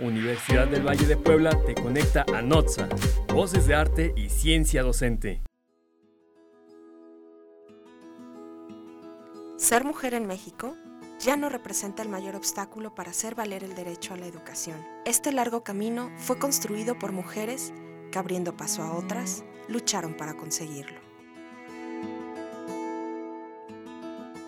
Universidad del Valle de Puebla te conecta a NOTSA, Voces de Arte y Ciencia Docente. Ser mujer en México ya no representa el mayor obstáculo para hacer valer el derecho a la educación. Este largo camino fue construido por mujeres que abriendo paso a otras, lucharon para conseguirlo.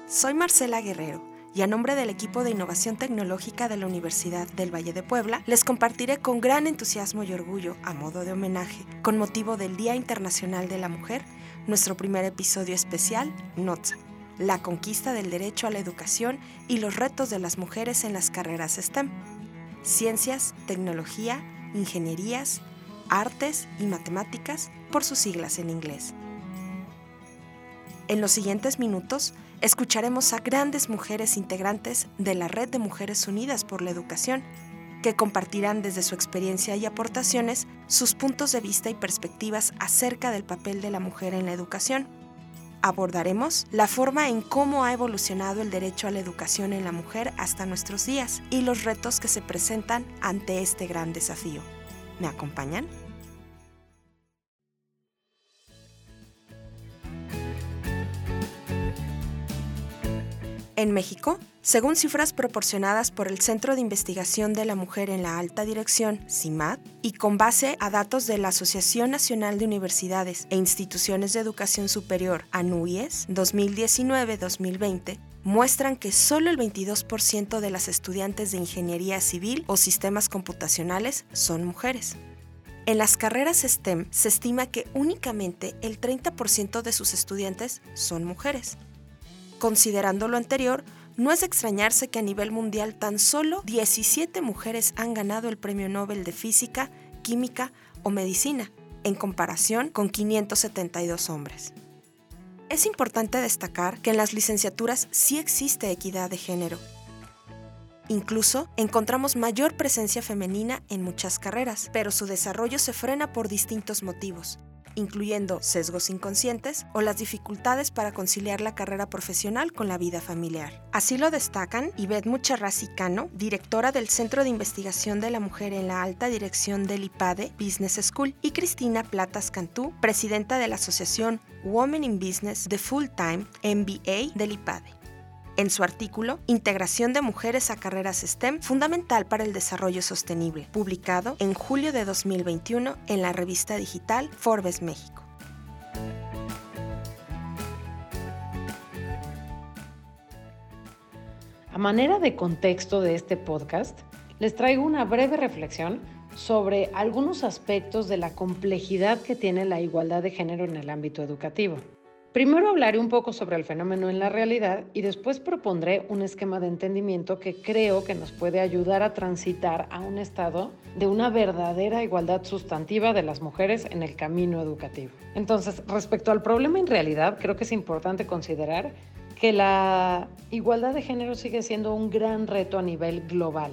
Soy Marcela Guerrero y a nombre del equipo de innovación tecnológica de la Universidad del Valle de Puebla, les compartiré con gran entusiasmo y orgullo, a modo de homenaje, con motivo del Día Internacional de la Mujer, nuestro primer episodio especial, NOTSA, la conquista del derecho a la educación y los retos de las mujeres en las carreras STEM, ciencias, tecnología, ingenierías, artes y matemáticas por sus siglas en inglés. En los siguientes minutos escucharemos a grandes mujeres integrantes de la Red de Mujeres Unidas por la Educación, que compartirán desde su experiencia y aportaciones sus puntos de vista y perspectivas acerca del papel de la mujer en la educación. Abordaremos la forma en cómo ha evolucionado el derecho a la educación en la mujer hasta nuestros días y los retos que se presentan ante este gran desafío. ¿Me acompañan? En México, según cifras proporcionadas por el Centro de Investigación de la Mujer en la Alta Dirección, CIMAD, y con base a datos de la Asociación Nacional de Universidades e Instituciones de Educación Superior, ANUIES, 2019-2020, muestran que solo el 22% de las estudiantes de ingeniería civil o sistemas computacionales son mujeres. En las carreras STEM se estima que únicamente el 30% de sus estudiantes son mujeres. Considerando lo anterior, no es extrañarse que a nivel mundial tan solo 17 mujeres han ganado el Premio Nobel de Física, Química o Medicina, en comparación con 572 hombres. Es importante destacar que en las licenciaturas sí existe equidad de género. Incluso encontramos mayor presencia femenina en muchas carreras, pero su desarrollo se frena por distintos motivos, incluyendo sesgos inconscientes o las dificultades para conciliar la carrera profesional con la vida familiar. Así lo destacan Ivette Mucharrasi Cano, directora del Centro de Investigación de la Mujer en la Alta Dirección del IPADE Business School, y Cristina Platas Cantú, presidenta de la Asociación Women in Business de Full Time MBA del IPADE en su artículo Integración de mujeres a carreras STEM, fundamental para el desarrollo sostenible, publicado en julio de 2021 en la revista digital Forbes México. A manera de contexto de este podcast, les traigo una breve reflexión sobre algunos aspectos de la complejidad que tiene la igualdad de género en el ámbito educativo. Primero hablaré un poco sobre el fenómeno en la realidad y después propondré un esquema de entendimiento que creo que nos puede ayudar a transitar a un estado de una verdadera igualdad sustantiva de las mujeres en el camino educativo. Entonces, respecto al problema en realidad, creo que es importante considerar que la igualdad de género sigue siendo un gran reto a nivel global.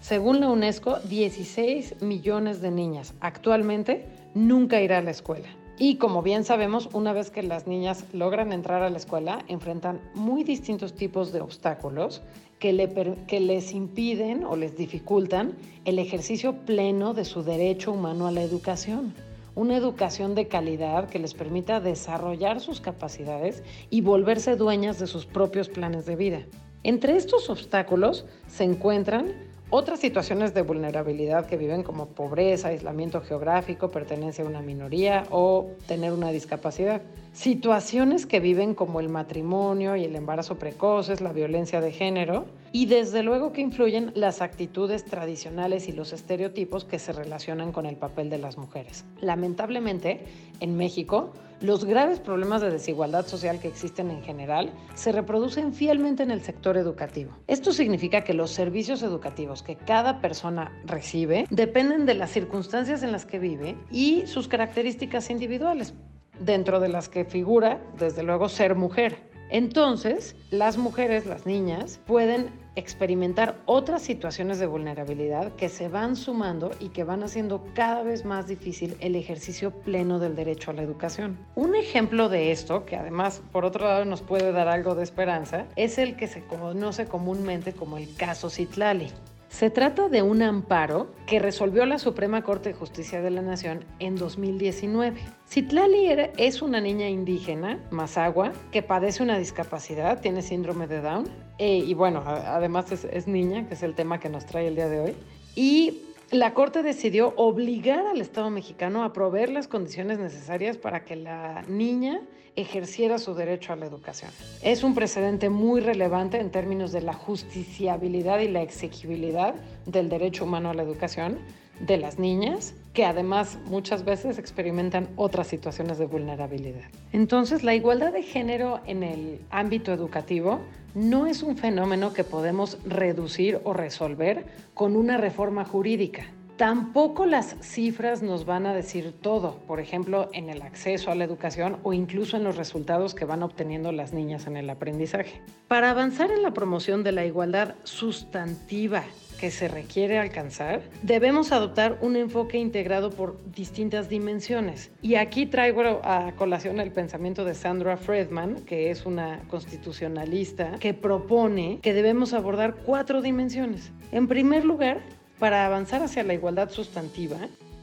Según la UNESCO, 16 millones de niñas actualmente nunca irán a la escuela y como bien sabemos, una vez que las niñas logran entrar a la escuela, enfrentan muy distintos tipos de obstáculos que, les impiden o les dificultan el ejercicio pleno de su derecho humano a la educación. Una educación de calidad que les permita desarrollar sus capacidades y volverse dueñas de sus propios planes de vida. Entre estos obstáculos se encuentran otras situaciones de vulnerabilidad que viven como pobreza, aislamiento geográfico, pertenencia a una minoría o tener una discapacidad. Situaciones que viven como el matrimonio y el embarazo precoces, la violencia de género y desde luego que influyen las actitudes tradicionales y los estereotipos que se relacionan con el papel de las mujeres. Lamentablemente, en México, los graves problemas de desigualdad social que existen en general se reproducen fielmente en el sector educativo. Esto significa que los servicios educativos que cada persona recibe dependen de las circunstancias en las que vive y sus características individuales, dentro de las que figura, desde luego, ser mujer. Entonces, las mujeres, las niñas, pueden experimentar otras situaciones de vulnerabilidad que se van sumando y que van haciendo cada vez más difícil el ejercicio pleno del derecho a la educación. Un ejemplo de esto, que además por otro lado nos puede dar algo de esperanza, es el que se conoce comúnmente como el caso Citlali. Se trata de un amparo que resolvió la Suprema Corte de Justicia de la Nación en 2019. Citlali es una niña indígena, Mazagua, que padece una discapacidad, tiene síndrome de Down, eh, y bueno, además es, es niña, que es el tema que nos trae el día de hoy. Y la Corte decidió obligar al Estado mexicano a proveer las condiciones necesarias para que la niña ejerciera su derecho a la educación. Es un precedente muy relevante en términos de la justiciabilidad y la exigibilidad del derecho humano a la educación de las niñas, que además muchas veces experimentan otras situaciones de vulnerabilidad. Entonces, la igualdad de género en el ámbito educativo no es un fenómeno que podemos reducir o resolver con una reforma jurídica. Tampoco las cifras nos van a decir todo, por ejemplo, en el acceso a la educación o incluso en los resultados que van obteniendo las niñas en el aprendizaje. Para avanzar en la promoción de la igualdad sustantiva que se requiere alcanzar, debemos adoptar un enfoque integrado por distintas dimensiones. Y aquí traigo a colación el pensamiento de Sandra Friedman, que es una constitucionalista, que propone que debemos abordar cuatro dimensiones. En primer lugar, para avanzar hacia la igualdad sustantiva,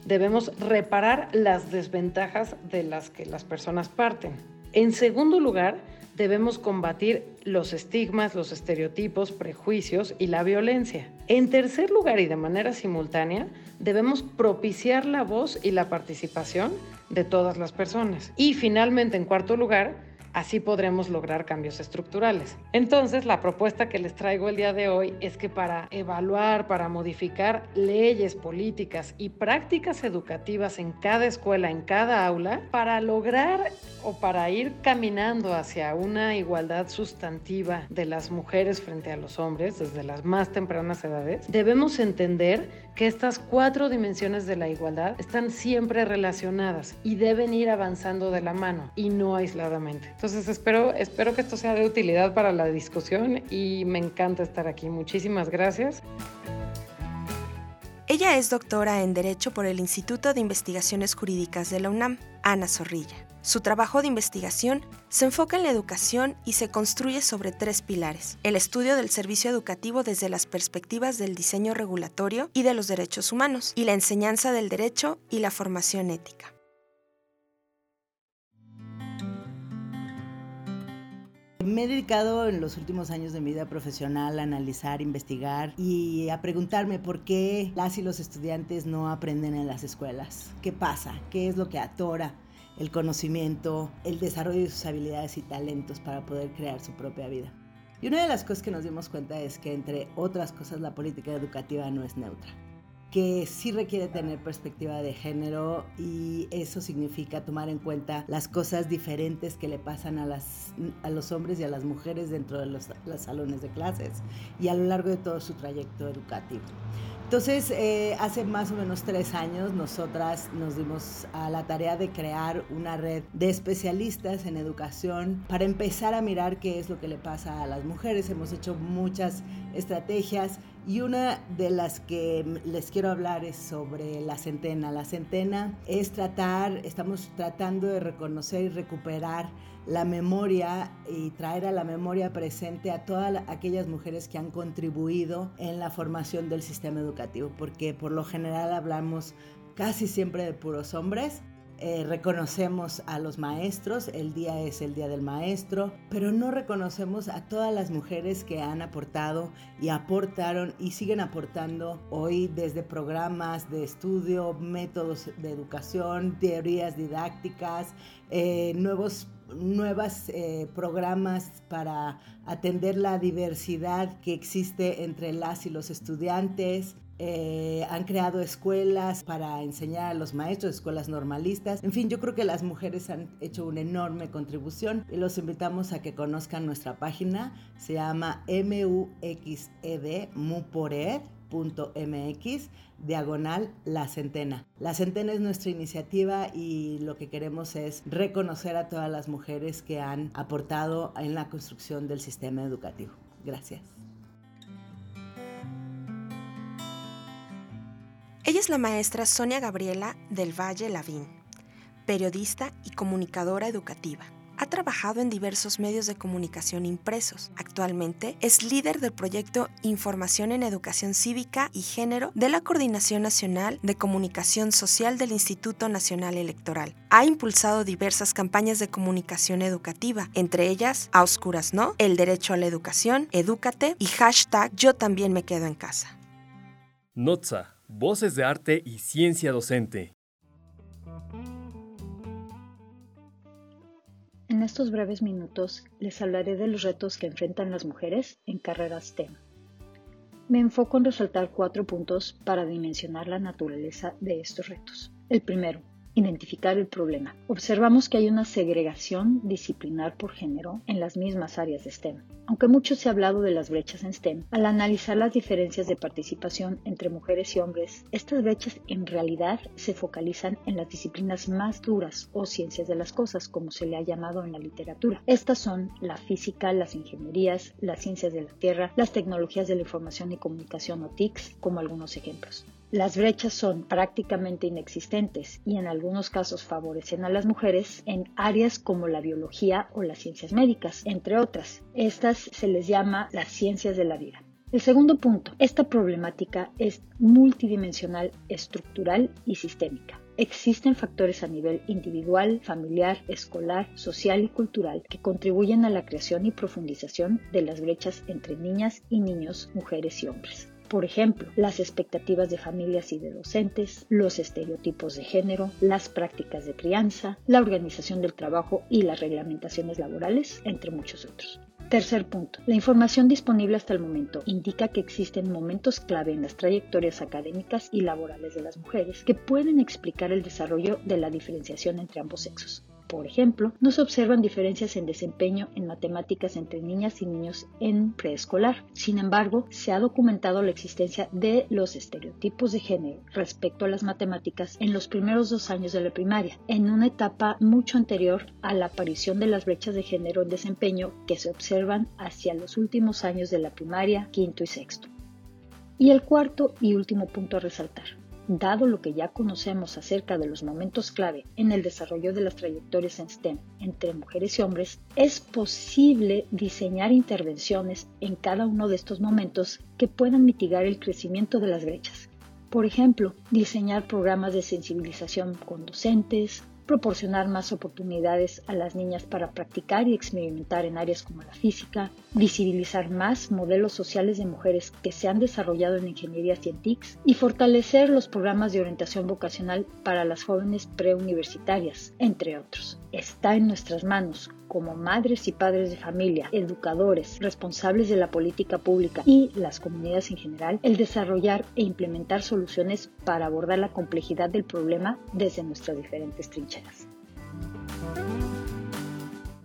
debemos reparar las desventajas de las que las personas parten. En segundo lugar, debemos combatir los estigmas, los estereotipos, prejuicios y la violencia. En tercer lugar y de manera simultánea, debemos propiciar la voz y la participación de todas las personas. Y finalmente, en cuarto lugar, Así podremos lograr cambios estructurales. Entonces, la propuesta que les traigo el día de hoy es que para evaluar, para modificar leyes, políticas y prácticas educativas en cada escuela, en cada aula, para lograr o para ir caminando hacia una igualdad sustantiva de las mujeres frente a los hombres desde las más tempranas edades, debemos entender que estas cuatro dimensiones de la igualdad están siempre relacionadas y deben ir avanzando de la mano y no aisladamente. Espero, espero que esto sea de utilidad para la discusión y me encanta estar aquí. Muchísimas gracias. Ella es doctora en Derecho por el Instituto de Investigaciones Jurídicas de la UNAM, Ana Zorrilla. Su trabajo de investigación se enfoca en la educación y se construye sobre tres pilares. El estudio del servicio educativo desde las perspectivas del diseño regulatorio y de los derechos humanos, y la enseñanza del derecho y la formación ética. Me he dedicado en los últimos años de mi vida profesional a analizar, investigar y a preguntarme por qué las y los estudiantes no aprenden en las escuelas. ¿Qué pasa? ¿Qué es lo que atora el conocimiento, el desarrollo de sus habilidades y talentos para poder crear su propia vida? Y una de las cosas que nos dimos cuenta es que, entre otras cosas, la política educativa no es neutra que sí requiere tener perspectiva de género y eso significa tomar en cuenta las cosas diferentes que le pasan a, las, a los hombres y a las mujeres dentro de los, los salones de clases y a lo largo de todo su trayecto educativo. Entonces, eh, hace más o menos tres años, nosotras nos dimos a la tarea de crear una red de especialistas en educación para empezar a mirar qué es lo que le pasa a las mujeres. Hemos hecho muchas estrategias y una de las que les quiero hablar es sobre la centena. La centena es tratar, estamos tratando de reconocer y recuperar la memoria y traer a la memoria presente a todas aquellas mujeres que han contribuido en la formación del sistema educativo, porque por lo general hablamos casi siempre de puros hombres eh, reconocemos a los maestros, el día es el Día del Maestro, pero no reconocemos a todas las mujeres que han aportado y aportaron y siguen aportando hoy desde programas de estudio, métodos de educación, teorías didácticas, eh, nuevos eh, programas para atender la diversidad que existe entre las y los estudiantes, eh, han creado escuelas para enseñar a los maestros, escuelas normalistas. En fin, yo creo que las mujeres han hecho una enorme contribución y los invitamos a que conozcan nuestra página. Se llama MUXED, mupored.mx, diagonal La Centena. La Centena es nuestra iniciativa y lo que queremos es reconocer a todas las mujeres que han aportado en la construcción del sistema educativo. Gracias. Es la maestra Sonia Gabriela del Valle Lavín, periodista y comunicadora educativa. ha trabajado en diversos medios de comunicación impresos. Actualmente es líder del proyecto Información en Educación Cívica y Género de la Coordinación Nacional de Comunicación Social del Instituto Nacional Electoral. Ha impulsado diversas campañas de comunicación educativa, entre ellas A Oscuras No, El Derecho a la Educación, Edúcate y hashtag Yo también me quedo en casa. Notza, Voces de Arte y Ciencia Docente. En estos breves minutos les hablaré de los retos que enfrentan las mujeres en carreras STEM. Me enfoco en resaltar cuatro puntos para dimensionar la naturaleza de estos retos. El primero, identificar el problema. Observamos que hay una segregación disciplinar por género en las mismas áreas de STEM. Aunque mucho se ha hablado de las brechas en STEM, al analizar las diferencias de participación entre mujeres y hombres, estas brechas en realidad se focalizan en las disciplinas más duras o ciencias de las cosas, como se le ha llamado en la literatura. Estas son la física, las ingenierías, las ciencias de la tierra, las tecnologías de la información y comunicación o TICs, como algunos ejemplos. Las brechas son prácticamente inexistentes y en algunos casos favorecen a las mujeres en áreas como la biología o las ciencias médicas, entre otras. Estas se les llama las ciencias de la vida. El segundo punto, esta problemática es multidimensional, estructural y sistémica. Existen factores a nivel individual, familiar, escolar, social y cultural que contribuyen a la creación y profundización de las brechas entre niñas y niños, mujeres y hombres. Por ejemplo, las expectativas de familias y de docentes, los estereotipos de género, las prácticas de crianza, la organización del trabajo y las reglamentaciones laborales, entre muchos otros. Tercer punto. La información disponible hasta el momento indica que existen momentos clave en las trayectorias académicas y laborales de las mujeres que pueden explicar el desarrollo de la diferenciación entre ambos sexos. Por ejemplo, no se observan diferencias en desempeño en matemáticas entre niñas y niños en preescolar. Sin embargo, se ha documentado la existencia de los estereotipos de género respecto a las matemáticas en los primeros dos años de la primaria, en una etapa mucho anterior a la aparición de las brechas de género en desempeño que se observan hacia los últimos años de la primaria, quinto y sexto. Y el cuarto y último punto a resaltar Dado lo que ya conocemos acerca de los momentos clave en el desarrollo de las trayectorias en STEM entre mujeres y hombres, es posible diseñar intervenciones en cada uno de estos momentos que puedan mitigar el crecimiento de las brechas. Por ejemplo, diseñar programas de sensibilización con docentes, proporcionar más oportunidades a las niñas para practicar y experimentar en áreas como la física, visibilizar más modelos sociales de mujeres que se han desarrollado en ingeniería científica y fortalecer los programas de orientación vocacional para las jóvenes preuniversitarias, entre otros. Está en nuestras manos como madres y padres de familia, educadores, responsables de la política pública y las comunidades en general, el desarrollar e implementar soluciones para abordar la complejidad del problema desde nuestras diferentes trincheras.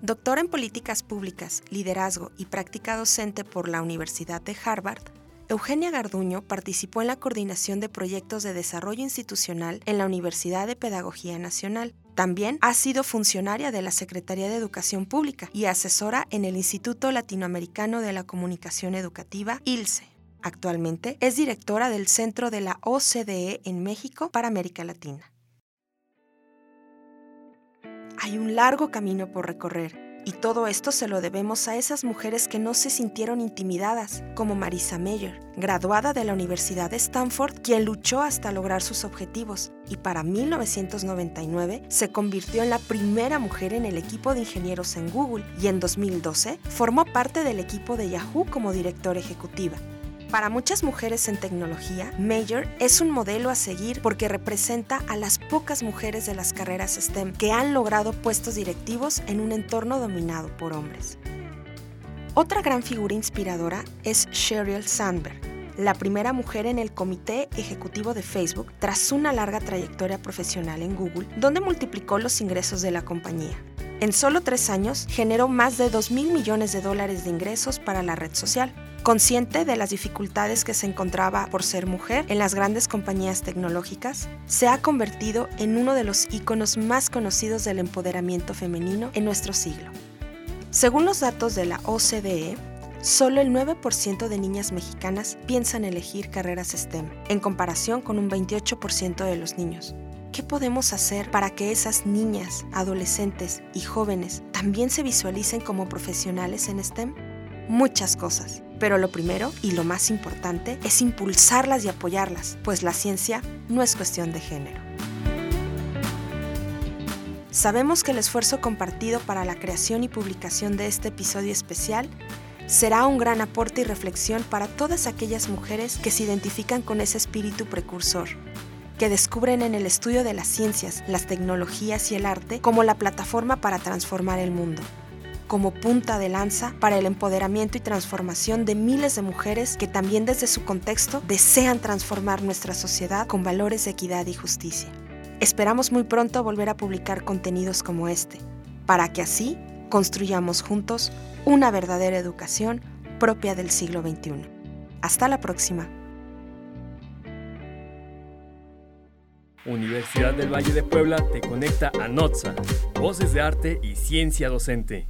Doctora en Políticas Públicas, Liderazgo y Práctica Docente por la Universidad de Harvard, Eugenia Garduño participó en la coordinación de proyectos de desarrollo institucional en la Universidad de Pedagogía Nacional también ha sido funcionaria de la Secretaría de Educación Pública y asesora en el Instituto Latinoamericano de la Comunicación Educativa, ILSE. Actualmente es directora del Centro de la OCDE en México para América Latina. Hay un largo camino por recorrer y todo esto se lo debemos a esas mujeres que no se sintieron intimidadas, como Marisa Mayer, graduada de la Universidad de Stanford, quien luchó hasta lograr sus objetivos y para 1999 se convirtió en la primera mujer en el equipo de ingenieros en Google y en 2012 formó parte del equipo de Yahoo como directora ejecutiva. Para muchas mujeres en tecnología, Major es un modelo a seguir porque representa a las pocas mujeres de las carreras STEM que han logrado puestos directivos en un entorno dominado por hombres. Otra gran figura inspiradora es Sheryl Sandberg, la primera mujer en el comité ejecutivo de Facebook tras una larga trayectoria profesional en Google, donde multiplicó los ingresos de la compañía. En solo tres años generó más de 2 mil millones de dólares de ingresos para la red social. Consciente de las dificultades que se encontraba por ser mujer en las grandes compañías tecnológicas, se ha convertido en uno de los íconos más conocidos del empoderamiento femenino en nuestro siglo. Según los datos de la OCDE, solo el 9% de niñas mexicanas piensan elegir carreras STEM, en comparación con un 28% de los niños. ¿Qué podemos hacer para que esas niñas, adolescentes y jóvenes también se visualicen como profesionales en STEM? Muchas cosas, pero lo primero y lo más importante es impulsarlas y apoyarlas, pues la ciencia no es cuestión de género. Sabemos que el esfuerzo compartido para la creación y publicación de este episodio especial será un gran aporte y reflexión para todas aquellas mujeres que se identifican con ese espíritu precursor, que descubren en el estudio de las ciencias, las tecnologías y el arte como la plataforma para transformar el mundo, como punta de lanza para el empoderamiento y transformación de miles de mujeres que también desde su contexto desean transformar nuestra sociedad con valores de equidad y justicia. Esperamos muy pronto volver a publicar contenidos como este, para que así construyamos juntos una verdadera educación propia del siglo XXI. Hasta la próxima. Universidad del Valle de Puebla te conecta a NOTSA, Voces de Arte y Ciencia Docente.